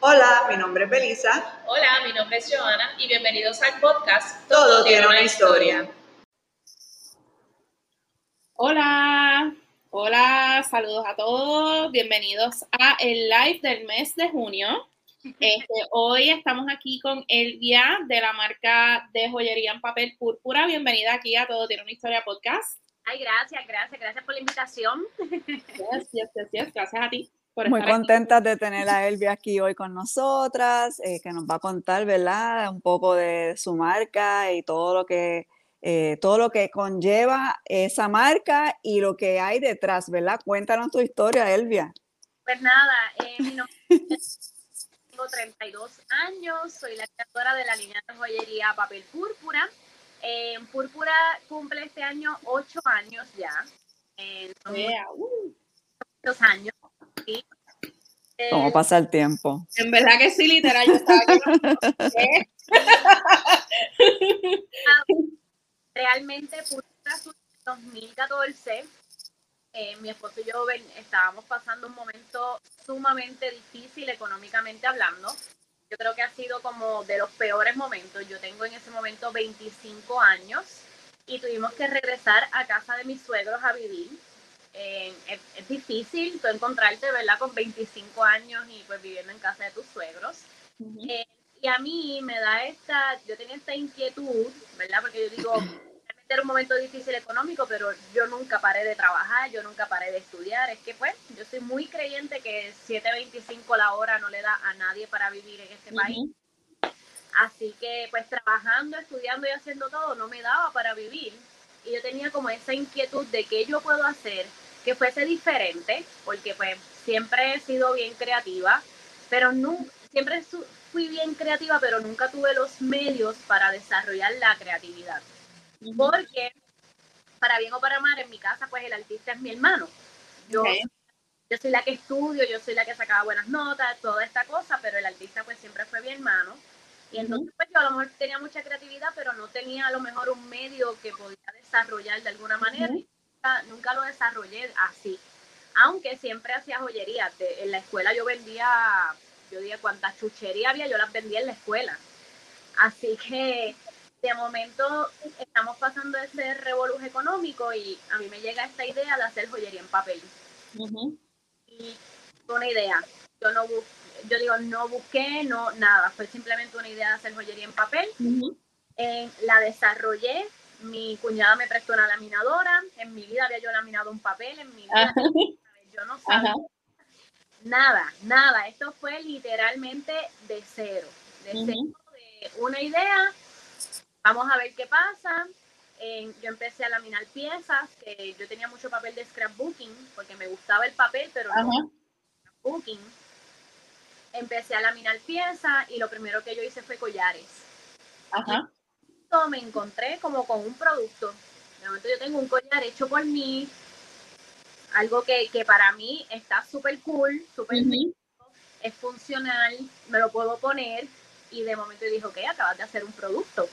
Hola, mi nombre es Belisa. Hola, mi nombre es Joana y bienvenidos al podcast Todo, tiene una historia. Hola, hola, saludos a todos, bienvenidos a el live del mes de junio. Este, hoy estamos aquí con Elvia de la marca de joyería en papel púrpura. Bienvenida aquí a Todo Tiene una Historia podcast. Ay, gracias, gracias, gracias por la invitación. Yes, yes, yes, yes. Gracias a ti. Muy contentas de tener a Elvia aquí hoy con nosotras, eh, que nos va a contar, ¿verdad? Un poco de su marca y todo lo que eh, todo lo que conlleva esa marca y lo que hay detrás, ¿verdad? Cuéntanos tu historia, Elvia. Pues nada, eh, mi nombre es- tengo 32 años, soy la creadora de la línea de joyería Papel Púrpura. Eh, Púrpura cumple este año 8 años ya. Son Yeah, uh. años. ¿Sí? Eh, ¿Cómo pasa el tiempo? En verdad que sí, literal, yo estaba aquí. ¿Qué? realmente en 2014. Eh, mi esposo y yo ven- estábamos pasando un momento sumamente difícil económicamente hablando. Yo creo que ha sido como de los peores momentos. Yo tengo en ese momento 25 años y tuvimos que regresar a casa de mis suegros a vivir. Eh, es, es difícil tú encontrarte, ¿verdad? Con 25 años y pues viviendo en casa de tus suegros. Eh, y a mí me da esta, yo tenía esta inquietud, ¿verdad? Porque yo digo, realmente era un momento difícil económico, pero yo nunca paré de trabajar, yo nunca paré de estudiar. Es que pues, yo soy muy creyente que 7.25 la hora no le da a nadie para vivir en este país. Así que pues trabajando, estudiando y haciendo todo no me daba para vivir. Y yo tenía como esa inquietud de qué yo puedo hacer que fuese diferente, porque pues siempre he sido bien creativa, pero no, siempre fui bien creativa, pero nunca tuve los medios para desarrollar la creatividad. Porque, para bien o para mal, en mi casa pues el artista es mi hermano. Yo, yo soy la que estudio, yo soy la que sacaba buenas notas, toda esta cosa, pero el artista pues siempre fue mi hermano. Y entonces pues yo a lo mejor tenía mucha creatividad, pero no tenía a lo mejor un medio que podía desarrollar de alguna manera. Nunca, nunca lo desarrollé así. Aunque siempre hacía joyería. De- en la escuela yo vendía, yo diría cuántas chucherías había, yo las vendía en la escuela. Así que de momento estamos pasando ese revoluje económico y a mí me llega esta idea de hacer joyería en papel Ujú. y fue una idea. Yo no bus- yo digo, no busqué, no nada, fue simplemente una idea de hacer joyería en papel. Eh, la desarrollé, mi cuñada me prestó una laminadora, en mi vida había yo laminado un papel, en mi vida Ajá. yo no sabía Ajá. nada, nada, esto fue literalmente de cero, de cero, de una idea, vamos a ver qué pasa. Eh, yo empecé a laminar piezas, que yo tenía mucho papel de scrapbooking, porque me gustaba el papel, pero no Ajá. booking. Empecé a laminar piezas y lo primero que yo hice fue collares. Ajá. Me encontré como con un producto. De momento yo tengo un collar hecho por mí, algo que, que para mí está súper cool, súper Ujú. es funcional, me lo puedo poner y de momento dije, ok, acabas de hacer un producto.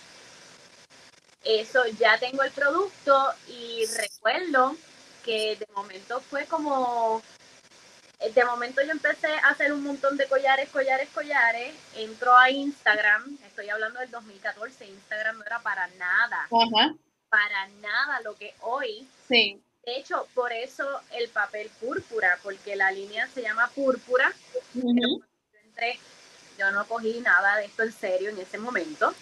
Eso, ya tengo el producto y recuerdo que de momento fue como, de momento yo empecé a hacer un montón de collares, collares, collares, entro a Instagram, estoy hablando del 2014, Instagram no era para nada, Ajá. para nada lo que hoy Sí. de hecho, por eso el papel púrpura, porque la línea se llama púrpura. Yo entré, yo no cogí nada de esto en serio en ese momento.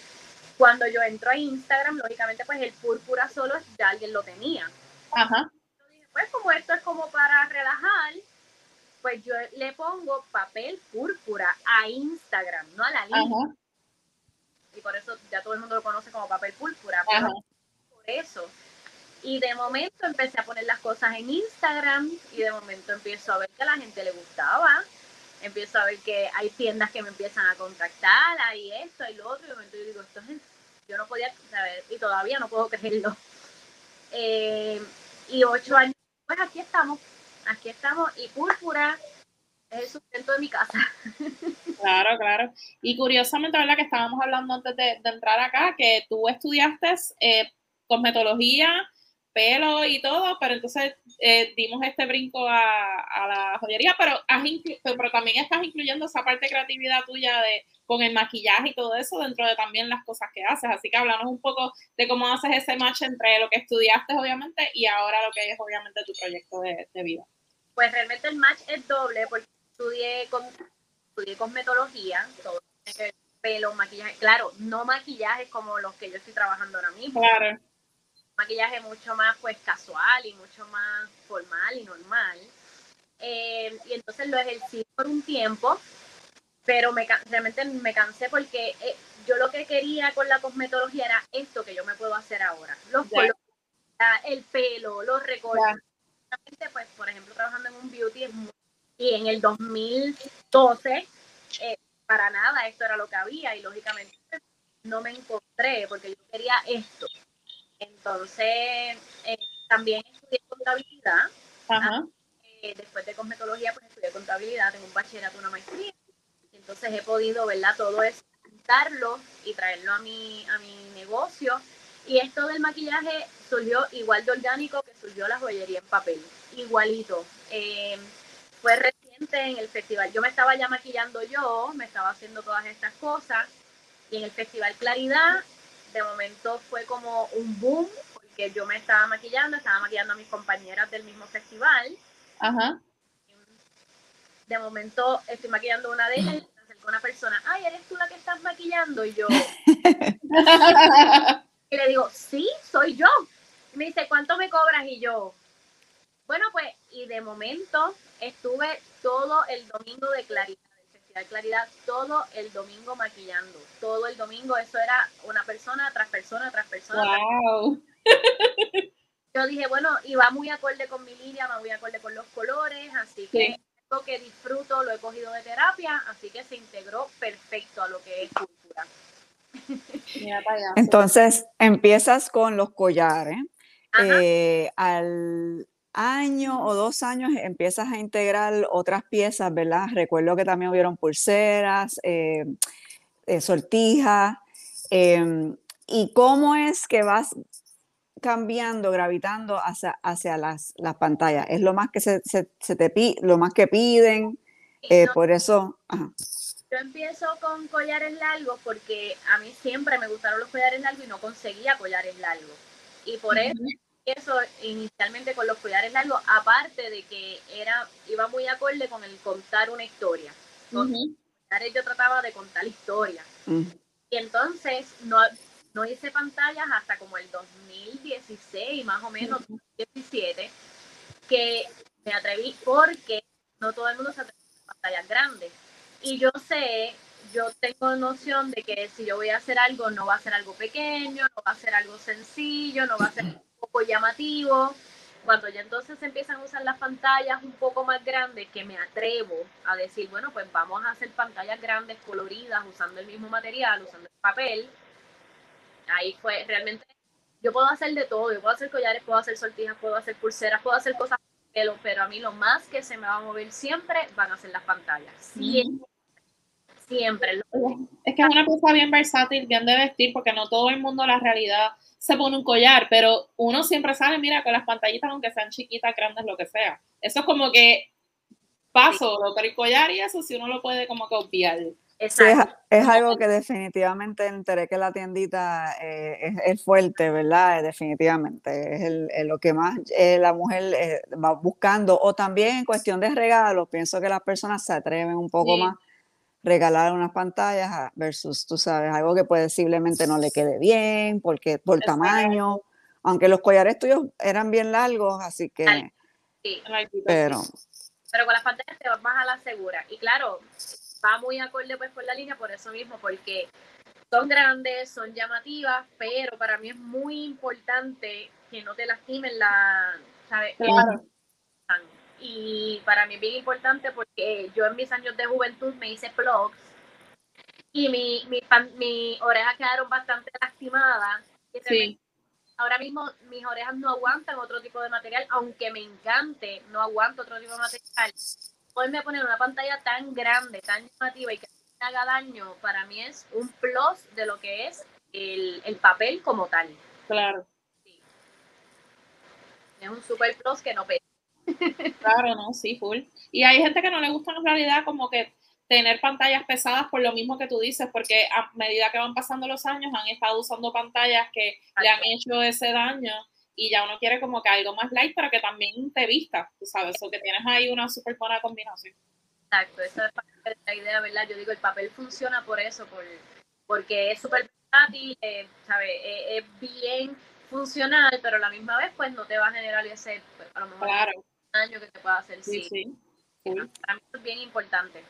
Cuando yo entro a Instagram, lógicamente, pues el púrpura solo ya alguien lo tenía. Ajá. Yo dije, pues como esto es como para relajar, pues yo le pongo papel púrpura a Instagram, no a la línea. Ajá. Y por eso ya todo el mundo lo conoce como papel púrpura. pero por eso. Y de momento empecé a poner las cosas en Instagram y de momento empiezo a ver que a la gente le gustaba. Empiezo a ver que hay tiendas que me empiezan a contactar, hay esto, hay lo otro. Y de momento yo digo, esto es, yo no podía saber y todavía no puedo creerlo. Eh, y ocho años, pues aquí estamos, aquí estamos. Y Púrpura es el sustento de mi casa. Claro, claro. Y curiosamente, ¿verdad? Que estábamos hablando antes de, entrar acá, que tú estudiaste eh, cosmetología pelo y todo, pero entonces eh, dimos este brinco a, la joyería, pero, pero también estás incluyendo esa parte de creatividad tuya de con el maquillaje y todo eso dentro de también las cosas que haces. Así que hablamos un poco de cómo haces ese match entre lo que estudiaste, obviamente, y ahora lo que es, obviamente, tu proyecto de, vida. Pues realmente el match es doble porque estudié, con, estudié cosmetología, todo pelo, maquillaje. Claro, no maquillaje como los que yo estoy trabajando ahora mismo. Claro. Maquillaje mucho más pues casual y mucho más formal y normal. Eh, y entonces lo ejercí por un tiempo pero me, realmente me cansé porque eh, yo lo que quería con la cosmetología era esto que yo me puedo hacer ahora. Los colores, el pelo, los recortes. Pues, por ejemplo, trabajando en un beauty y en el 2012, eh, para nada esto era lo que había y lógicamente no me encontré porque yo quería esto. Entonces, eh, también estudié contabilidad. después de cosmetología, pues estudié contabilidad, tengo un bachillerato, una maestría entonces he podido, ¿verdad? Todo eso, juntarlo y traerlo a mi, a mi negocio. Y esto del maquillaje surgió igual de orgánico que surgió la joyería en papel, igualito. Eh, fue reciente en el festival. Yo me estaba ya maquillando yo, me estaba haciendo todas estas cosas. Y en el festival Claridad, de momento fue como un boom, porque yo me estaba maquillando, estaba maquillando a mis compañeras del mismo festival. Ajá. De momento estoy maquillando una de ellas una persona, ay, ¿eres tú la que estás maquillando? Y yo, y le digo, sí, soy yo. Y me dice, ¿cuánto me cobras? Y yo, bueno, pues, y de momento estuve todo el domingo de Claridad, Festival Claridad, todo el domingo maquillando, todo el domingo, eso era una persona tras persona tras persona. Wow. Yo dije, bueno, y va muy acorde con mi línea, va muy acorde con los colores, así que que disfruto, lo he cogido de terapia, así que se integró perfecto a lo que es cultura. Entonces, empiezas con los collares. Eh, al año o dos años empiezas a integrar otras piezas, ¿verdad? Recuerdo que también hubieron pulseras, eh, eh, sortijas. Em, ¿Y cómo es que vas cambiando, gravitando hacia, hacia las, las pantallas. Es lo más que se, se, te pide, lo más que piden. Eh, por eso. Yo empiezo con collares largos porque a mí siempre me gustaron los collares largos y no conseguía collares largos. Y por eso eso inicialmente con los collares largos, aparte de que era iba muy acorde con el contar una historia. Con collares yo trataba de contar historia. Y entonces no, no hice pantallas hasta como el 2016, más o menos, 2017, que me atreví porque no todo el mundo se atreve a pantallas grandes. Y yo sé, yo tengo noción de que si yo voy a hacer algo, no va a ser algo pequeño, no va a ser algo sencillo, no va a ser poco llamativo. Cuando ya entonces empiezan a usar las pantallas un poco más grandes, que me atrevo a decir, bueno, pues vamos a hacer pantallas grandes, coloridas, usando el mismo material, usando el papel, ahí fue realmente, yo puedo hacer de todo, yo puedo hacer collares, puedo hacer sortijas, puedo hacer pulseras, puedo hacer cosas pero, pero a mí lo más que se me va a mover siempre van a ser las pantallas. Siempre. Siempre. Es que es una cosa bien versátil, bien de vestir, porque no todo el mundo la realidad se pone un collar, pero uno siempre sale, mira, con las pantallitas, aunque sean chiquitas, grandes, lo que sea. Eso es como que paso, lo el collar y eso, si uno lo puede como que obviar es, algo que definitivamente enteré que la tiendita eh, es, fuerte, ¿verdad? Definitivamente. Es el, lo que más eh, la mujer eh, va buscando. O también en cuestión de regalos, pienso que las personas se atreven un poco más regalar unas pantallas versus, tú sabes, algo que posiblemente no le quede bien, porque por tamaño. Aunque los collares tuyos eran bien largos, así que. Sí. Pero. Pero con las pantallas te vas más a la segura. Y claro, va muy acorde pues con la línea por eso mismo, porque son grandes, son llamativas, pero para mí es muy importante que no te lastimen la, ¿sabes? Claro. Y para mí es bien importante porque yo en mis años de juventud me hice plugs y mi, mi, mi orejas quedaron bastante lastimadas. sí. Ahora mismo mis orejas no aguantan otro tipo de material, aunque me encante, no aguanto otro tipo de material poderme poner una pantalla tan grande, tan llamativa y que me haga daño, para mí es un plus de lo que es el, papel como tal. Claro. es un super plus que no pesa. Claro, no, sí, full. Y hay gente que no le gusta en realidad como que tener pantallas pesadas por lo mismo que tú dices, porque a medida que van pasando los años han estado usando pantallas que le han hecho ese daño y ya uno quiere como que algo más light, pero que también te vista, tú sabes, o que tienes ahí una súper buena combinación. Exacto, esa es la idea, ¿verdad? Yo digo, el papel funciona por eso, por, porque es súper versátil, eh, ¿sabes? Eh, es bien funcional, pero a la misma vez, pues no te va a generar ese, pues, a lo mejor, daño que te pueda hacer. Sí, sí. Para mí es bien importante.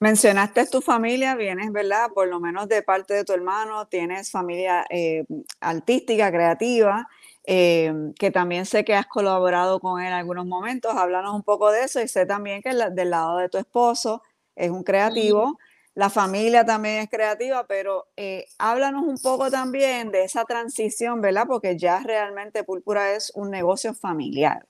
Mencionaste tu familia, vienes, ¿verdad? Por lo menos de parte de tu hermano, tienes familia eh, artística, creativa, eh, que también sé que has colaborado con él en algunos momentos. Háblanos un poco de eso y sé también que del lado de tu esposo es un creativo, la familia también es creativa, pero eh, háblanos un poco también de esa transición, ¿verdad? Porque ya realmente Púrpura es un negocio familiar.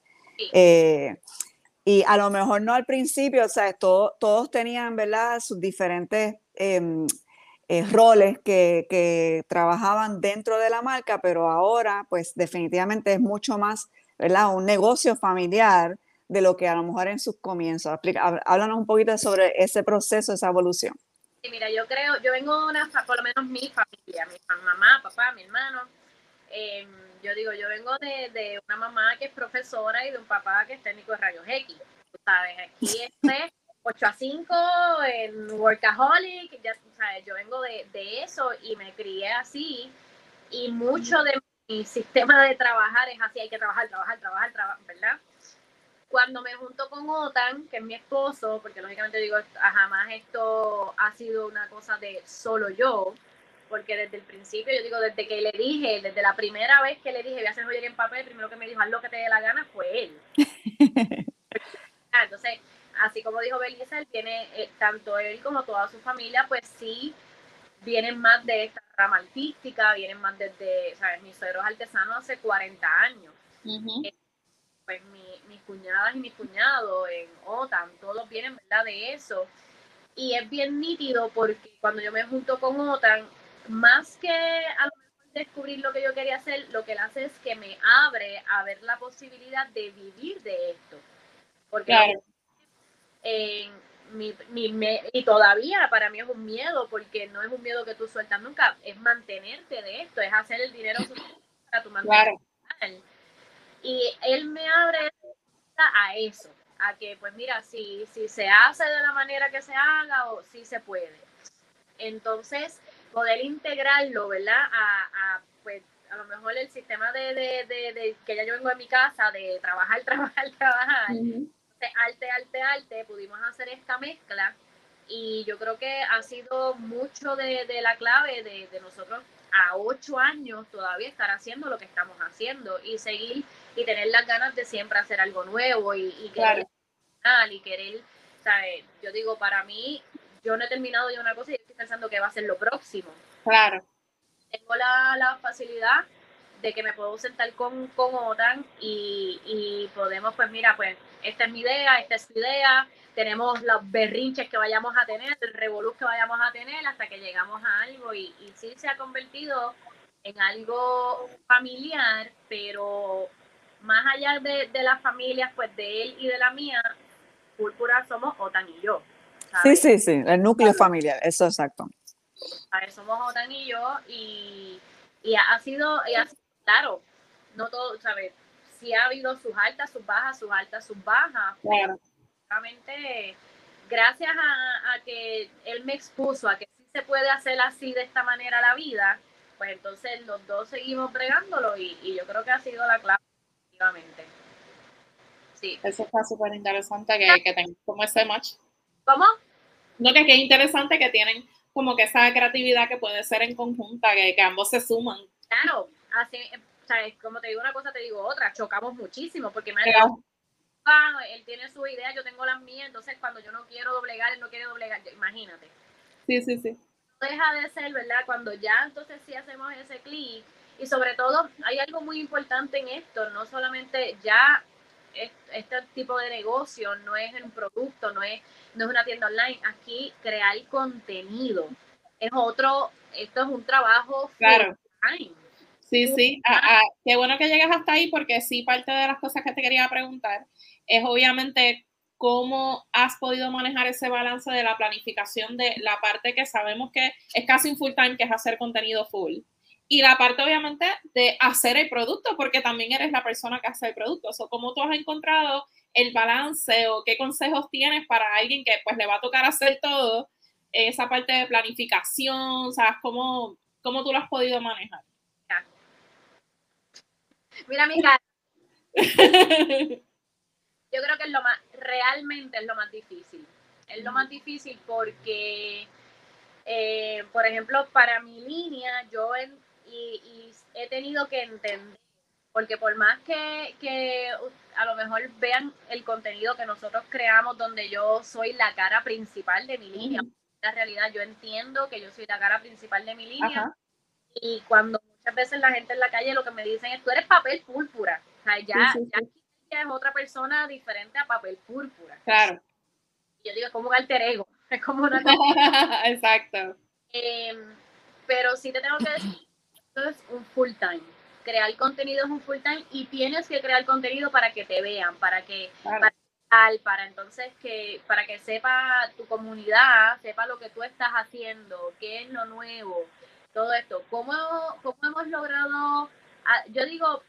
Y a lo mejor no al principio, o sea, todos tenían, ¿verdad?, sus diferentes em, eh, roles que, que, trabajaban dentro de la marca, pero ahora, pues definitivamente es mucho más, ¿verdad?, un negocio familiar de lo que a lo mejor en sus comienzos. Háblanos un poquito sobre ese proceso, esa evolución. Sí, mira, yo creo, yo vengo de una, por lo menos mi familia, mi mamá, papá, mi hermano, eh, yo digo, yo vengo de, de, una mamá que es profesora y de un papá que es técnico de rayos X. Tú sabes, aquí es 8 a 5 en Workaholic, ya sabes, yo vengo de, de eso y me crié así. Y mucho de mi sistema de trabajar es así, hay que trabajar, trabajar, trabajar, trabajar, ¿verdad? Cuando me junto con Otan, que es mi esposo, porque lógicamente digo, jamás esto ha sido una cosa de solo yo, porque desde el principio, yo digo, desde que le dije, desde la primera vez que le dije, voy a hacer joyería en papel, el primero que me dijo, haz lo que te dé la gana, fue él. Ah, entonces, así como dijo Belisa, él tiene, eh, tanto él como toda su familia, pues sí, vienen más de esta rama artística, vienen más desde, ¿sabes? Mi suegro es artesano hace 40 años. Eh, pues mi, mis cuñadas y mis cuñados en OTAN, todos vienen, ¿verdad? De eso. Y es bien nítido porque cuando yo me junto con OTAN, más que a lo mejor descubrir lo que yo quería hacer, lo que él hace es que me abre a ver la posibilidad de vivir de esto. Porque mi, mi, y todavía para mí es un miedo, porque no es un miedo que tú sueltas nunca, es mantenerte de esto, es hacer el dinero para tu mantener. Y él me abre a eso, a que pues mira, si, si se hace de la manera que se haga o si se puede. Entonces, poder integrarlo, ¿verdad? A, pues, a lo mejor el sistema de, de, de, que ya yo vengo de mi casa, de trabajar, trabajar, trabajar, arte, arte, arte, pudimos hacer esta mezcla y yo creo que ha sido mucho de, la clave de, nosotros a ocho años todavía estar haciendo lo que estamos haciendo y seguir y tener las ganas de siempre hacer algo nuevo y, y querer y querer, ¿sabes? Yo digo, para mí yo no he terminado de una cosa y estoy pensando que va a ser lo próximo. Claro. Tengo la, facilidad de que me puedo sentar con, con OTAN y, podemos, pues mira, pues esta es mi idea, esta es tu idea, tenemos los berrinches que vayamos a tener, el revolú que vayamos a tener hasta que llegamos a algo y, y sí se ha convertido en algo familiar, pero más allá de, de las familias, pues de él y de la mía, Púrpura somos OTAN y yo. Sí, sí, sí, el núcleo familiar, eso exacto. A ver, somos Otan y yo y, y ha, sido, claro, no todo, ¿sabes? Sí ha habido sus altas, sus bajas, sus altas, sus bajas. Claro. Realmente, gracias a, que él me expuso a que sí se puede hacer así de esta manera la vida, pues entonces los dos seguimos bregándolo y, y yo creo que ha sido la clave, efectivamente. Sí. Eso está súper interesante que, que tengas como ese match ¿Cómo? No, que es interesante que tienen como que esa creatividad que puede ser en conjunta, que, que ambos se suman. Claro, así, ¿sabes? Como te digo una cosa, te digo otra, chocamos muchísimo, porque me él tiene su idea, yo tengo las mías, entonces cuando yo no quiero doblegar, él no quiere doblegar, imagínate. Sí, sí, sí. Deja de ser, ¿verdad? Cuando ya entonces sí hacemos ese clic, y sobre todo hay algo muy importante en esto, no solamente ya este tipo de negocio no es un producto, no es, no es una tienda online. Aquí crear contenido es otro, esto es un trabajo claro. Sí, sí. Ah, ah, qué bueno que llegues hasta ahí porque sí, parte de las cosas que te quería preguntar es obviamente cómo has podido manejar ese balance de la planificación de la parte que sabemos que es casi un full time, que es hacer contenido full. Y la parte, obviamente, de hacer el producto, porque también eres la persona que hace el producto. O ¿Cómo tú has encontrado el balance o qué consejos tienes para alguien que pues le va a tocar hacer todo, esa parte de planificación, ¿sabes? ¿Cómo, cómo tú lo has podido manejar? Mira mi cara. Yo creo que es lo más, realmente es lo más difícil. Es lo más difícil porque, eh, por ejemplo, para mi línea, yo y, he tenido que entender, porque por más que, que a lo mejor vean el contenido que nosotros creamos, donde yo soy la cara principal de mi línea, la realidad yo entiendo que yo soy la cara principal de mi línea. Y cuando muchas veces la gente en la calle lo que me dicen es, tú eres papel púrpura. O sea, ya, ya es otra persona diferente a papel púrpura. Claro. Y yo digo, es como un alter ego. Es como una Exacto. Em, pero sí te tengo que decir, esto es un full time. Crear contenido es un full time y tienes que crear contenido para que te vean, para que para entonces que para que sepa tu comunidad, sepa lo que tú estás haciendo, qué es lo nuevo, todo esto. ¿Cómo, cómo hemos logrado? Ah, yo digo,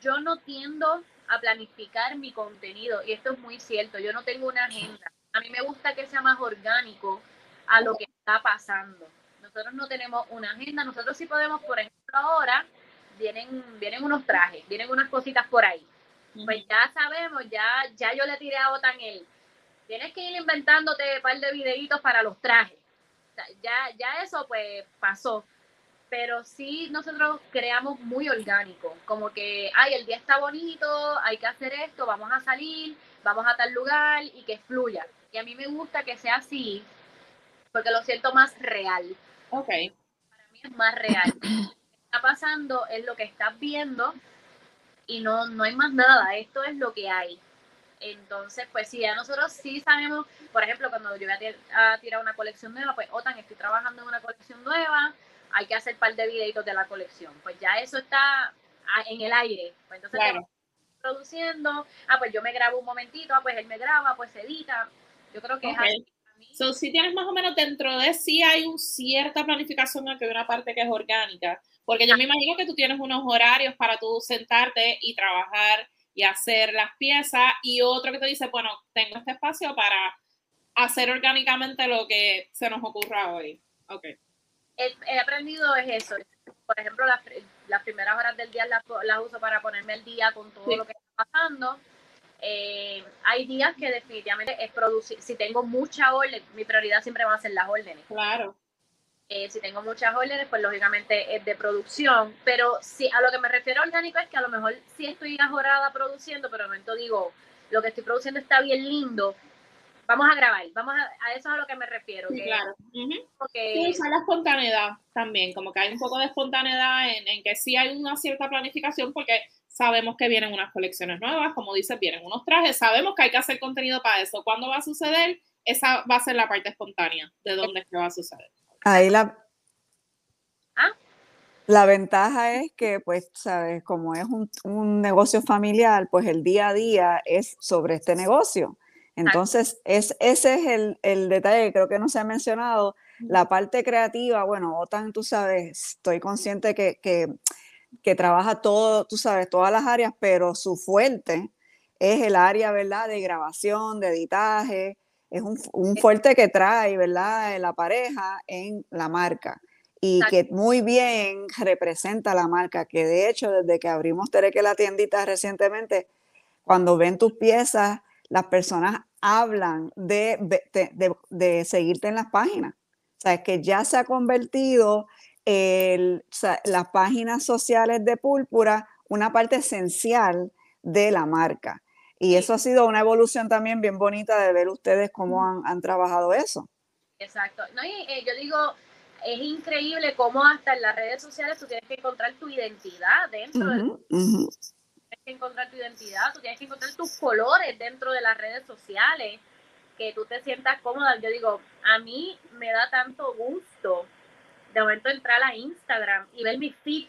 yo no tiendo a planificar mi contenido y esto es muy cierto. Yo no tengo una agenda. A mí me gusta que sea más orgánico a lo que está pasando. Nosotros no tenemos una agenda. Nosotros sí podemos, por ejemplo, ahora vienen vienen unos trajes, vienen unas cositas por ahí pues ya sabemos, ya, ya yo le tiré a Otan el, tienes que ir inventándote un par de videitos para los trajes. ya, ya eso pues pasó. Pero sí nosotros creamos muy orgánico, como que, ay, el día está bonito, hay que hacer esto, vamos a salir, vamos a tal lugar y que fluya. Y a mí me gusta que sea así, porque lo siento más real. Ok. Para mí es más real. Está pasando es lo que estás viendo y no, no hay más nada, esto es lo que hay. Entonces, pues sí, ya nosotros sí sabemos, por ejemplo, cuando yo voy a, tirar una colección nueva, pues OTAN, estoy trabajando en una colección nueva, hay que hacer un par de videitos de la colección. Pues ya eso está en el aire. Pues entonces, produciendo, ah, pues yo me grabo un momentito, ah, pues él me graba, pues edita. Yo creo que es así. So, si tienes más o menos dentro de sí hay un cierta planificación, que hay una parte que es orgánica, porque yo me imagino que tú tienes unos horarios para tú sentarte y trabajar y hacer las piezas y otro que te dice, bueno, tengo este espacio para hacer orgánicamente lo que se nos ocurra hoy. Ok. He, aprendido es eso. Por ejemplo, las, las primeras horas del día las, uso para ponerme el día con todo lo que está pasando. Eh, hay días que definitivamente es producir, si tengo mucha orden, mi prioridad siempre va a ser las órdenes. Claro. Eh, si tengo muchas órdenes, pues lógicamente es de producción. Pero sí, a lo que me refiero orgánico es que a lo mejor sí estoy ajorada produciendo, pero de momento digo, lo que estoy produciendo está bien lindo. Vamos a grabar, vamos a, eso es a lo que me refiero. Sí, claro. Sí, la espontaneidad también, como que hay un poco de espontaneidad en, en que sí hay una cierta planificación porque sabemos que vienen unas colecciones nuevas, como dices, vienen unos trajes, sabemos que hay que hacer contenido para eso. ¿Cuándo va a suceder? Esa va a ser la parte espontánea de dónde es que va a suceder. Ahí la, ¿Ah? la ventaja es que, pues, sabes, como es un, negocio familiar, pues el día a día es sobre este negocio. Entonces, es, ese es el, el, detalle que creo que no se ha mencionado. La parte creativa, bueno, OTAN, tú sabes, estoy consciente que, que, que trabaja todo, tú sabes, todas las áreas, pero su fuerte es el área, ¿verdad?, de grabación, de editaje, es un, fuerte que trae, ¿verdad?, la pareja en la marca y que muy bien representa la marca, que de hecho desde que abrimos Tereque la tiendita recientemente, cuando ven tus piezas, las personas hablan de, de, seguirte en las páginas. O sea, es que ya se ha convertido el, las páginas sociales de Púrpura una parte esencial de la marca. Y eso ha sido una evolución también bien bonita de ver ustedes cómo han, trabajado eso. Exacto. No, eh, yo digo, es increíble cómo hasta en las redes sociales tú tienes que encontrar tu identidad dentro de... Tienes que encontrar tu identidad, tú tienes que encontrar tus colores dentro de las redes sociales, que tú te sientas cómoda. Yo digo, a mí me da tanto gusto de momento entrar a Instagram y ver mi feed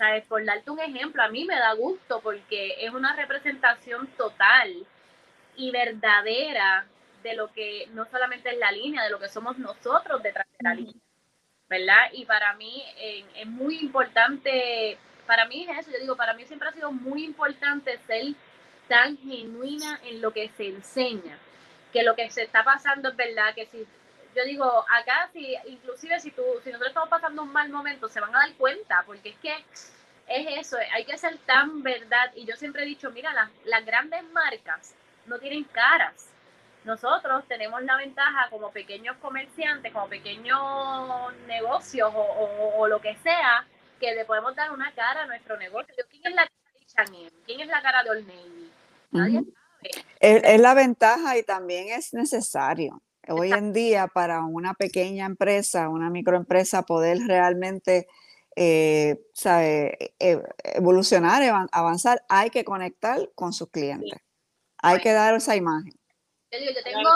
¿sabes? Por darte un ejemplo, a mí me da gusto porque es una representación total y verdadera de lo que no solamente es la línea, de lo que somos nosotros detrás de la línea, ¿verdad? Y para mí eh, es muy importante, para mí es eso, yo digo, para mí siempre ha sido muy importante ser tan genuina en lo que se enseña, que lo que se está pasando es verdad, que si yo digo, acá si, inclusive si tú, si nosotros estamos pasando un mal momento, se van a dar cuenta, porque es que es eso, hay que ser tan verdad. Y yo siempre he dicho, mira, las, las grandes marcas no tienen caras. Nosotros tenemos la ventaja como pequeños comerciantes, como pequeños negocios o, o, lo que sea, que le podemos dar una cara a nuestro negocio. ¿Quién es la cara de Chanel? ¿Quién es la cara de Old Navy? Nadie sabe. es la ventaja y también es necesario hoy en día para una pequeña empresa, una microempresa, poder realmente eh, sabe, e, evolucionar, avanzar, hay que conectar con sus clientes. Hay que dar esa imagen. Yo, digo, yo tengo,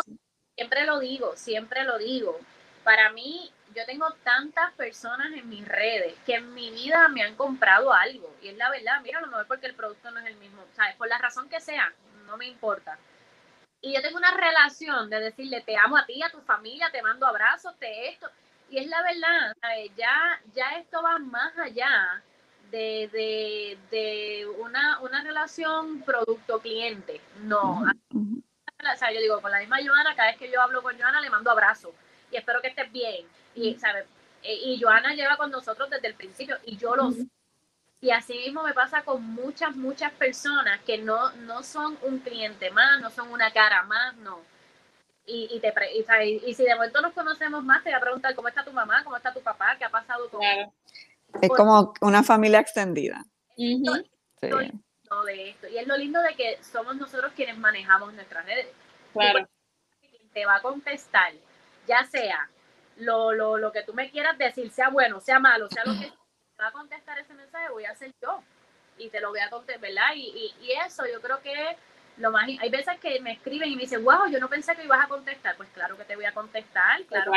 siempre lo digo, siempre lo digo. Para mí, yo tengo tantas personas en mis redes que en mi vida me han comprado algo. Y es la verdad, mira, no es porque el producto no es el mismo, ¿sabes? Por la razón que sea, no me importa y yo tengo una relación de decirle te amo a ti, a tu familia, te mando abrazos, te esto. Y es la verdad, ya, ya esto va más allá de, de, de una, una, relación producto-cliente. No. O sea, yo digo, con la misma Joana, cada vez que yo hablo con Joana, le mando abrazos y espero que estés bien. Y, ¿sabes? E, y Joana lleva con nosotros desde el principio y yo lo sé y así mismo me pasa con muchas, muchas personas que no, no son un cliente más, no son una cara más, no. Y, y, te, y, si de momento nos conocemos más, te voy a preguntar cómo está tu mamá, cómo está tu papá, qué ha pasado con Es como una familia extendida. sí. de esto. Y es lo lindo de que somos nosotros quienes manejamos nuestras redes. Claro. Te va a contestar, ya sea lo, lo, lo que tú me quieras decir, sea bueno, sea malo, sea lo que va a contestar ese mensaje, voy a hacer yo. Y te lo voy a contestar, ¿verdad? Y, y, eso yo creo que lo más... Hay veces que me escriben y me dicen, wow, yo no pensé que ibas a contestar. Pues claro que te voy a contestar, claro.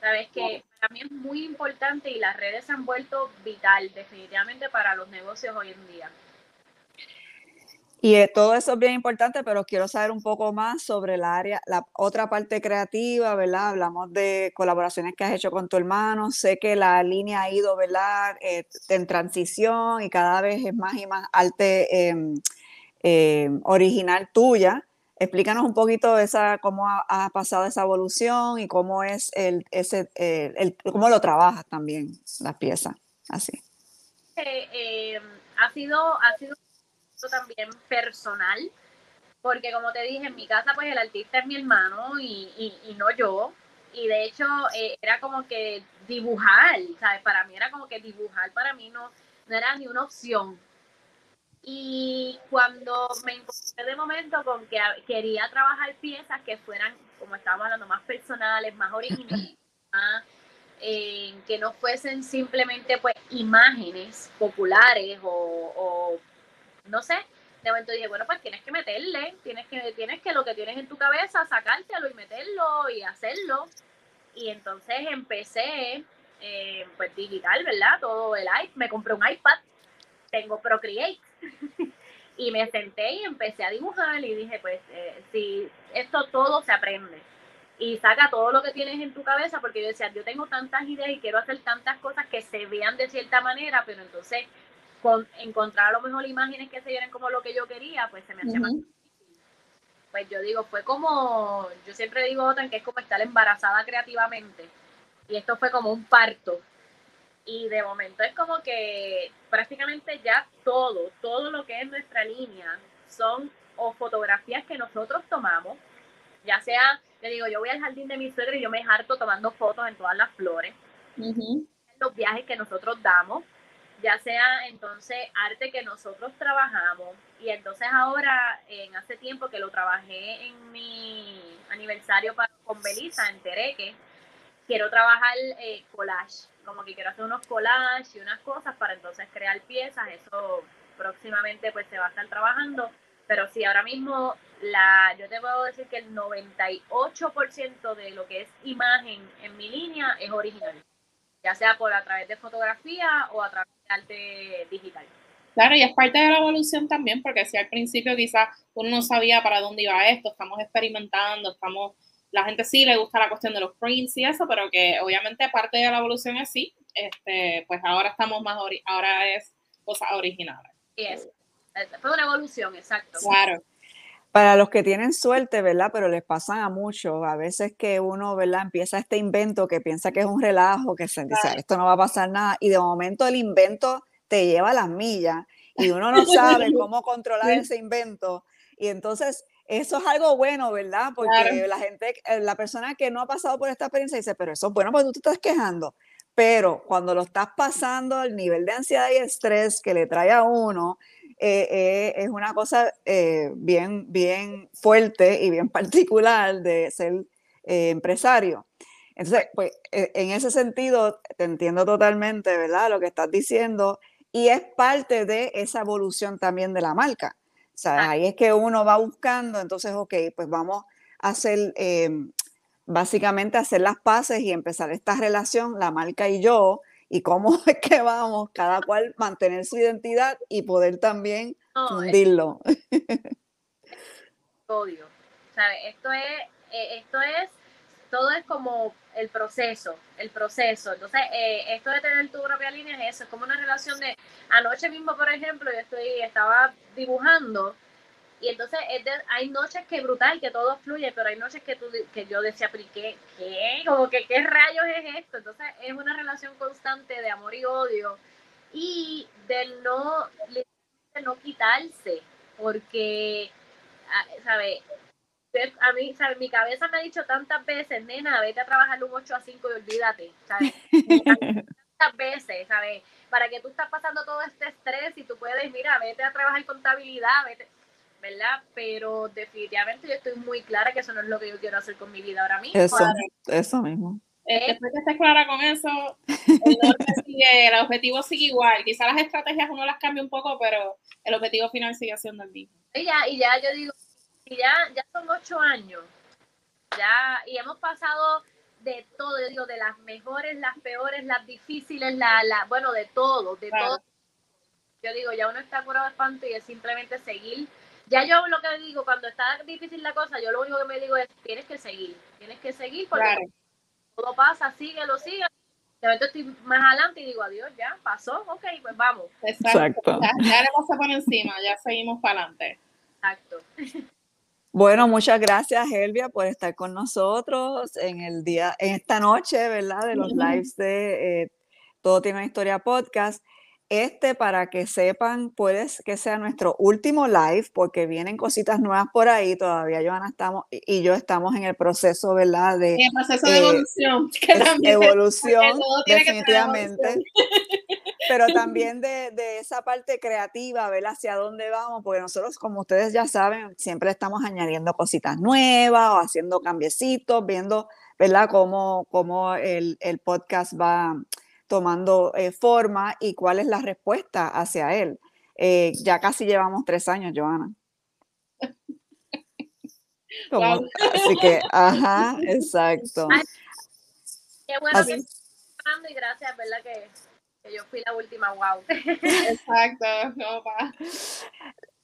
Sabes que para mí es muy importante y las redes se han vuelto vital definitivamente para los negocios hoy en día. Y eh, todo eso es bien importante, pero quiero saber un poco más sobre el área, la otra parte creativa, ¿verdad? Hablamos de colaboraciones que has hecho con tu hermano. Sé que la línea ha ido, ¿verdad? Eh, en transición y cada vez es más y más arte em, em, original tuya. Explícanos un poquito esa, cómo ha, pasado esa evolución y cómo es el, ese, el, cómo lo trabajas también, las piezas, así. Eh, ha sido, ha sido también personal, porque como te dije, en mi casa pues el artista es mi hermano y, y, no yo. Y de hecho eh, era como que dibujar, ¿sabes? Para mí era como que dibujar, para mí no, no era ni una opción. Y cuando me encontré de momento con que quería trabajar piezas que fueran, como estábamos hablando, más personales, más originales, eh, que no fuesen simplemente pues imágenes populares o, o no sé, de momento dije, bueno, pues tienes que meterle, tienes que, tienes que lo que tienes en tu cabeza, sacártelo y meterlo y hacerlo. Y entonces empecé, eh, pues digital, ¿verdad? Todo el iPad, me compré un iPad, tengo Procreate. y me senté y empecé a dibujar y dije, pues, eh, si esto todo se aprende. Y saca todo lo que tienes en tu cabeza, porque yo decía, yo tengo tantas ideas y quiero hacer tantas cosas que se vean de cierta manera, pero entonces encontrar a lo mejor imágenes que se vieran como lo que yo quería, pues se me hacía más difícil. Pues yo digo, fue como, yo siempre digo, que es como estar embarazada creativamente. Y esto fue como un parto. Y de momento es como que prácticamente ya todo, todo lo que es nuestra línea son o fotografías que nosotros tomamos, ya sea, te digo, yo voy al jardín de mi suegra y yo me harto tomando fotos en todas las flores, los viajes que nosotros damos, ya sea entonces arte que nosotros trabajamos y entonces ahora en hace tiempo que lo trabajé en mi aniversario para, con Belisa en Tereque, quiero trabajar eh, collage, como que quiero hacer unos collages y unas cosas para entonces crear piezas, eso próximamente pues se va a estar trabajando, pero sí, ahora mismo la, yo te puedo decir que el 98% de lo que es imagen en mi línea es original ya sea por a través de fotografía o a través arte digital. Claro, y es parte de la evolución también, porque si al principio quizás uno no sabía para dónde iba esto, estamos experimentando, estamos, la gente sí le gusta la cuestión de los prints y eso, pero que obviamente parte de la evolución es sí, este, pues ahora estamos más, ahora es cosas originales. Sí, es, fue una evolución, exacto. Claro. Para los que tienen suerte, ¿verdad? Pero les pasan a muchos. A veces que uno, ¿verdad? Empieza este invento que piensa que es un relajo, que se dice, esto no va a pasar nada. Y de momento el invento te lleva a las millas y uno no sabe cómo controlar ese invento. Y entonces eso es algo bueno, ¿verdad? Porque la gente, eh, la persona que no ha pasado por esta experiencia dice, pero eso es bueno porque tú te estás quejando. Pero cuando lo estás pasando, el nivel de ansiedad y estrés que le trae a uno eh, eh, es una cosa bien, bien fuerte y bien particular de ser empresario. Entonces, pues en ese sentido, te entiendo totalmente, ¿verdad? Lo que estás diciendo y es parte de esa evolución también de la marca. O sea, ah. ahí es que uno va buscando, entonces, ok, pues vamos a hacer, básicamente hacer las paces y empezar esta relación, la marca y yo, y cómo es que vamos, cada cual mantener su identidad y poder también fundirlo. Odio. Esto es, eh, esto es, todo es como el proceso, el proceso. Entonces, eh, esto de tener tu propia línea es eso, es como una relación de, anoche mismo, por ejemplo, yo estoy, estaba dibujando y entonces hay noches que brutal, que todo fluye, pero hay noches que, tú, que yo decía, pero ¿qué? ¿qué? Como que, ¿qué rayos es esto? Entonces, es una relación constante de amor y odio y de no, de no quitarse, porque, ah, ¿sabes? a mí, ¿sabes? Mi cabeza me ha dicho tantas veces, nena, vete a trabajar un 8 a 5 y olvídate, ¿sabes? tantas veces, ¿sabes? Para que tú estás pasando todo este estrés y tú puedes, mira, vete a trabajar contabilidad, vete, ¿verdad? Pero definitivamente yo estoy muy clara que eso no es lo que yo quiero hacer con mi vida ahora mismo. Eso, eso mismo. Eh, después que estés clara con eso, el, sigue, el objetivo sigue igual. Quizás las estrategias uno las cambia un poco, pero el objetivo final sigue siendo el mismo. Y ya, y ya yo digo, y ya, ya son ocho años, ya, y hemos pasado de todo, yo digo, de las mejores, las peores, las difíciles, la, la bueno, de todo, de todo. Yo digo, ya uno está curado de espanto y es simplemente seguir. Ya yo lo que digo, cuando está difícil la cosa, yo lo único que me digo es, tienes que seguir, tienes que seguir porque todo pasa, síguelo, síguelo. De momento estoy más adelante y digo, adiós, ya, pasó, ok, pues vamos. Exacto. Ya, ya le vamos a poner encima, ya seguimos para adelante. Exacto. Bueno, muchas gracias, Elvia, por estar con nosotros en el día, en esta noche, ¿verdad? De los lives de eh, Todo tiene una historia podcast. Este, para que sepan, puede que sea nuestro último live, porque vienen cositas nuevas por ahí. Todavía Joana estamos y yo estamos en el proceso, ¿verdad? De, el proceso de eh, evolución. evolución, definitivamente. pero también de, de, esa parte creativa, ver hacia dónde vamos, porque nosotros, como ustedes ya saben, siempre estamos añadiendo cositas nuevas o haciendo cambiecitos, viendo, ¿verdad?, cómo, cómo el, el, podcast va tomando eh, forma y cuál es la respuesta hacia él. Eh, ya casi llevamos tres años, Joana. Así que, ajá, exacto. qué bueno que y gracias, ¿verdad? Que yo fui la última, wow. Exacto,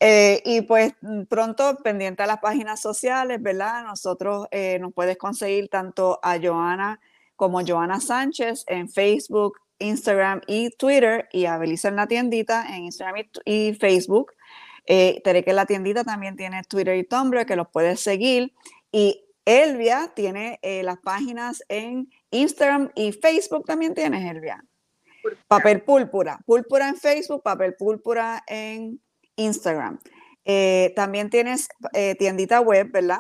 eh, y pues mm, pronto pendiente a las páginas sociales, ¿verdad? Nosotros eh, nos puedes conseguir tanto a Joana como Joana Sánchez en Facebook, Instagram y Twitter y a Belisa en la tiendita en Instagram y, Facebook. Eh, Tere que en la tiendita también tiene Twitter y Tumblr que los puedes seguir. Y Elvia tiene eh, las páginas en Instagram y Facebook también tienes, Elvia. Papel púrpura. Púrpura en Facebook, papel púrpura en Instagram. Eh, también tienes eh, tiendita web, ¿verdad?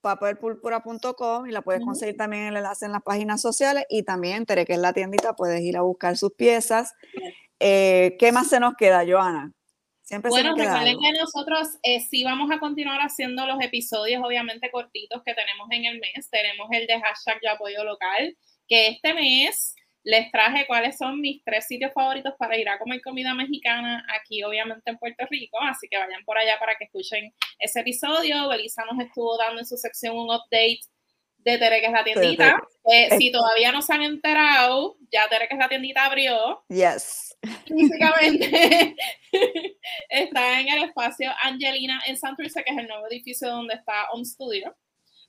Papelpúrpura.com y la puedes conseguir también el enlace en las páginas sociales y también Tere, que es la tiendita, puedes ir a buscar sus piezas. Eh, ¿Qué más se nos queda, Joana? bueno, recuerden que nosotros eh, sí vamos a continuar haciendo los episodios, obviamente cortitos que tenemos en el mes. Tenemos el de hashtag de apoyo local, que este mes les traje cuáles son mis tres sitios favoritos para ir a comer comida mexicana aquí, obviamente en Puerto Rico. Así que vayan por allá para que escuchen ese episodio. Belisa nos estuvo dando en su sección un update de Tere, que es la tiendita. Eh, si todavía no se han enterado, ya Tere, que es la tiendita, abrió. Yes. Físicamente está en el espacio Angelina en Santurce, que es el nuevo edificio donde está Home Studio.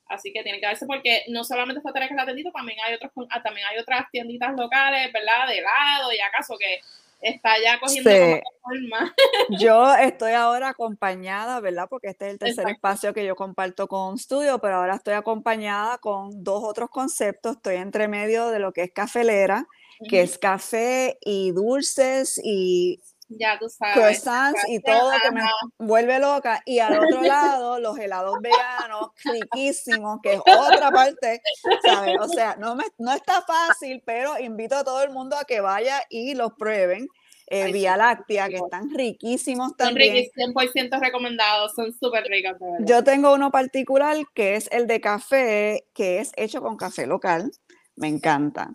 Así que tiene que darse porque no solamente está Tere, que es la tiendita, también hay, otros, ah, también hay otras tienditas locales, ¿verdad? De helado y acaso que está ya cogiendo forma. Yo estoy ahora acompañada, ¿verdad? Porque este es el tercer espacio que yo comparto con Studio, pero ahora estoy acompañada con dos otros conceptos. Estoy entre medio de lo que es cafelera, que es café y dulces y ya tú sabes. Croissants y todo que me vuelve loca. Y al otro lado, los helados veganos, riquísimos, que es otra parte, ¿sabes? O sea, no, me, no está fácil, pero invito a todo el mundo a que vaya y los prueben. Eh, Vía Láctea, que están riquísimos también. Son 100% recomendados, son súper ricos. Yo tengo uno particular que es el de café, que es hecho con café local. Me encanta.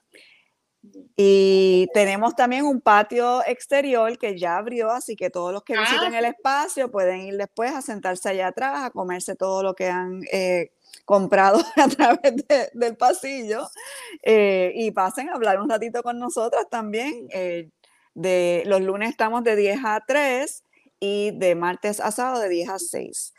Y tenemos también un patio exterior que ya abrió, así que todos los que visiten ah. el espacio pueden ir después a sentarse allá atrás, a comerse todo lo que han eh, comprado a través del pasillo eh, y pasen a hablar un ratito con nosotras también. Eh, de, los lunes estamos de 10 a 3 y de martes a sábado de 10 a 6.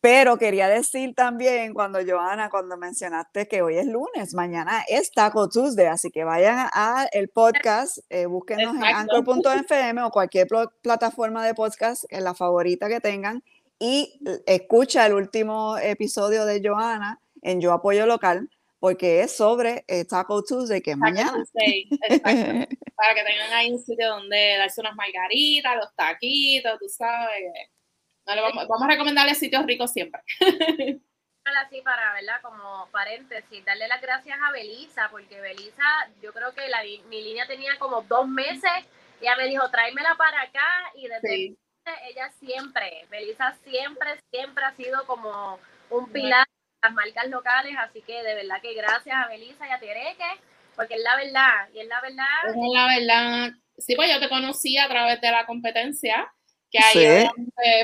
Pero quería decir también, cuando Joana, cuando mencionaste que hoy es lunes, mañana es Taco Tuesday, así que vayan al podcast, eh, búsquenos en anchor.fm o cualquier plataforma de podcast, en la favorita que tengan, y escucha el último episodio de Joana en Yo Apoyo Local, porque es sobre eh, Taco Tuesday, que es mañana. Para que tengan ahí un sitio donde darse unas margaritas, los taquitos, tú sabes vamos, a recomendarles sitios ricos siempre. Así para, ¿verdad? Como paréntesis, darle las gracias a Belisa, porque Belisa, yo creo que la, mi línea tenía como dos meses, ella me dijo, tráemela para acá, y desde ella siempre, Belisa siempre, siempre ha sido como un pilar de las marcas locales, así que de verdad que gracias a Belisa y a Tereque, porque es la verdad, y es la verdad. Es la verdad. Sí, pues yo te conocí a través de la competencia, que ahí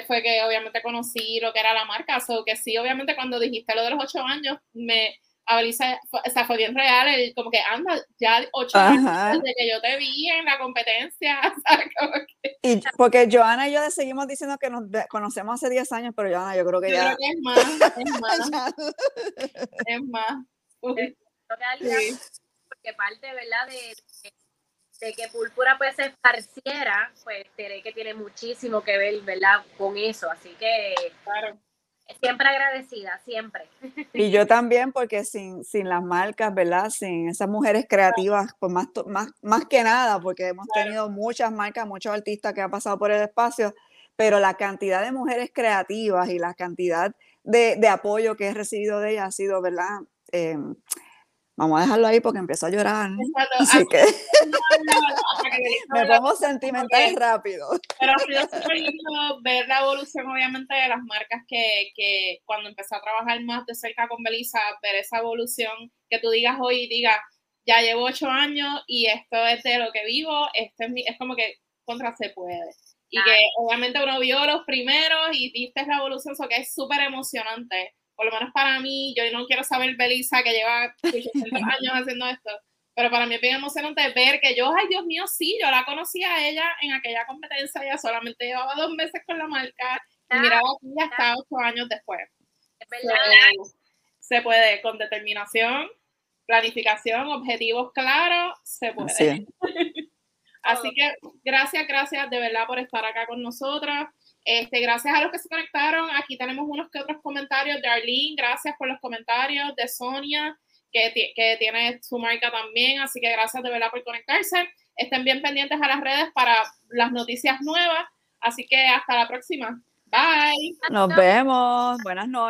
fue que obviamente conocí lo que era la marca, o que sí, obviamente cuando dijiste lo de los ocho años, me, Avelisa, o sea, fue bien real, el, como que anda, ya ocho años desde que yo te vi en la competencia, Y porque Joana y yo seguimos diciendo que nos conocemos hace diez años, pero Joana, yo creo que ya... Creo que es más, es más, es más. Porque parte, ¿verdad? De, de que Púrpura pues se esparciera, pues Tere que tiene muchísimo que ver, ¿verdad? Con eso, así que claro. siempre agradecida, siempre. Y yo también, porque sin, sin las marcas, ¿verdad? Sin esas mujeres creativas, pues más, más, más que nada, porque hemos tenido muchas marcas, muchos artistas que han pasado por el espacio, pero la cantidad de mujeres creativas y la cantidad de, de apoyo que he recibido de ellas ha sido, ¿verdad? Eh, Vamos a dejarlo ahí porque empezó a llorar. Así que me pongo sentimental rápido. Pero ha sido súper lindo ver la evolución, obviamente, de las marcas que, que cuando empecé a trabajar más de cerca con Belisa, ver esa evolución, que tú digas hoy, diga, ya llevo ocho años y esto es de lo que vivo, este es, es como que contra se puede. Y que obviamente uno vio los primeros y viste la evolución, eso que es súper emocionante por lo menos para mí, yo no quiero saber Belisa que lleva 800 años haciendo esto, pero para mí es bien emocionante ver que yo, ay Dios mío, sí, yo la conocí a ella en aquella competencia, ella solamente llevaba dos meses con la marca y miraba aquí ya está ocho años después. Se, puede, con determinación, planificación, objetivos claros, se puede. Así que gracias, gracias de verdad por estar acá con nosotras. Este, gracias a los que se conectaron. Aquí tenemos unos que otros comentarios de Arlene. Gracias por los comentarios. De Sonia, que, que tiene su marca también. Así que gracias de verdad por conectarse. Estén bien pendientes a las redes para las noticias nuevas. Así que hasta la próxima. Bye. Nos vemos. Buenas noches.